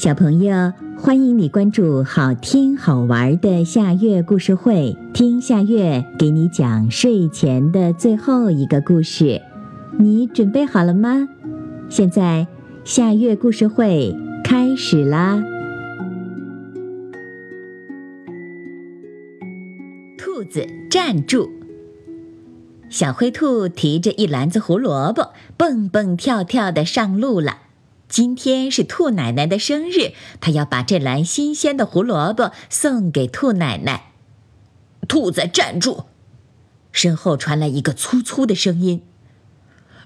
小朋友，欢迎你关注好听好玩的夏月故事会，听夏月给你讲睡前的最后一个故事。你准备好了吗？现在夏月故事会开始啦！兔子站住！小灰兔提着一篮子胡萝卜，蹦蹦跳跳的上路了。今天是兔奶奶的生日，她要把这篮新鲜的胡萝卜送给兔奶奶。兔子站住！身后传来一个粗粗的声音：“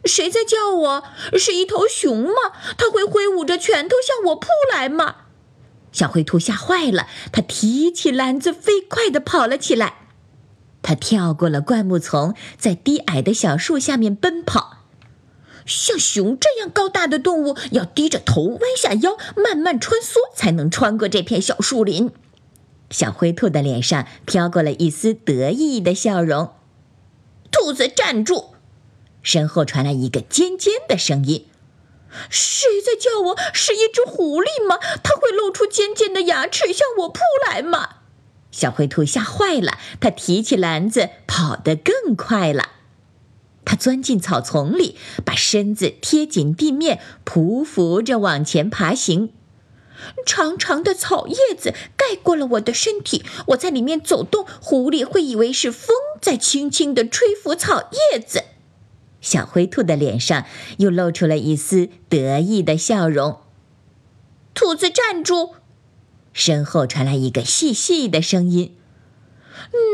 谁在叫我？是一头熊吗？它会挥舞着拳头向我扑来吗？”小灰兔吓坏了，它提起篮子，飞快地跑了起来。它跳过了灌木丛，在低矮的小树下面奔跑。像熊这样高大的动物，要低着头、弯下腰、慢慢穿梭，才能穿过这片小树林。小灰兔的脸上飘过了一丝得意的笑容。兔子站住！身后传来一个尖尖的声音：“谁在叫我？是一只狐狸吗？它会露出尖尖的牙齿向我扑来吗？”小灰兔吓坏了，它提起篮子，跑得更快了。它钻进草丛里，把身子贴紧地面，匍匐着往前爬行。长长的草叶子盖过了我的身体，我在里面走动，狐狸会以为是风在轻轻地吹拂草叶子。小灰兔的脸上又露出了一丝得意的笑容。兔子站住！身后传来一个细细的声音。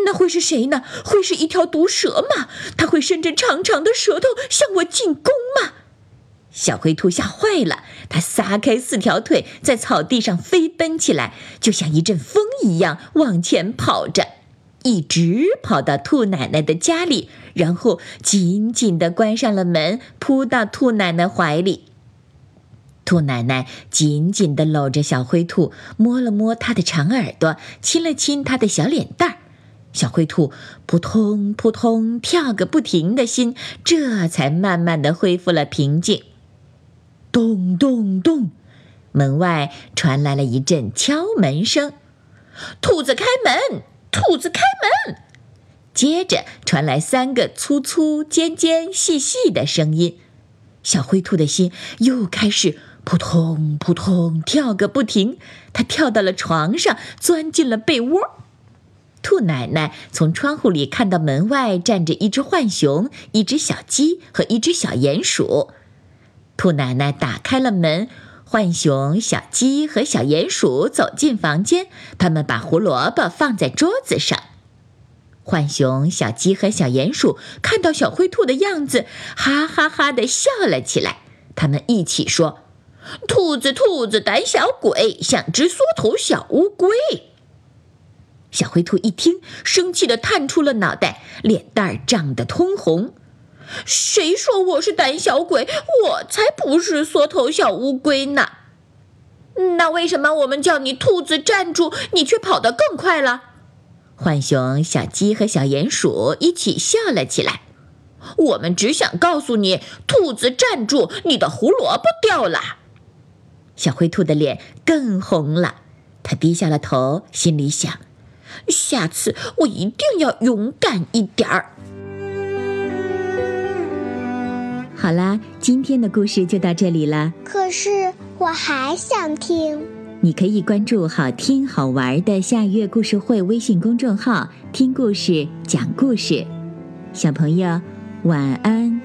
那会是谁呢？会是一条毒蛇吗？它会伸着长长的舌头向我进攻吗？小灰兔吓坏了，它撒开四条腿，在草地上飞奔起来，就像一阵风一样往前跑着，一直跑到兔奶奶的家里，然后紧紧地关上了门，扑到兔奶奶怀里。兔奶奶紧紧地搂着小灰兔，摸了摸它的长耳朵，亲了亲它的小脸蛋儿。小灰兔扑通扑通跳个不停的心，这才慢慢的恢复了平静。咚咚咚，门外传来了一阵敲门声。兔子开门，兔子开门。接着传来三个粗粗尖尖细细的声音。小灰兔的心又开始扑通扑通跳个不停，它跳到了床上，钻进了被窝。奶奶从窗户里看到门外站着一只浣熊、一只小鸡和一只小鼹鼠。兔奶奶打开了门，浣熊、小鸡和小鼹鼠走进房间，他们把胡萝卜放在桌子上。浣熊、小鸡和小鼹鼠看到小灰兔的样子，哈哈哈的笑了起来。他们一起说：“兔子，兔子，胆小鬼，像只缩头小乌龟。”小灰兔一听，生气的探出了脑袋，脸蛋儿涨得通红。谁说我是胆小鬼？我才不是缩头小乌龟呢！那为什么我们叫你兔子站住，你却跑得更快了？浣熊、小鸡和小鼹鼠一起笑了起来。我们只想告诉你，兔子站住，你的胡萝卜掉了。小灰兔的脸更红了，它低下了头，心里想。下次我一定要勇敢一点儿。好啦今天的故事就到这里啦可是我还想听。你可以关注好听好玩的下月故事会微信公众号听故事讲故事。小朋友晚安。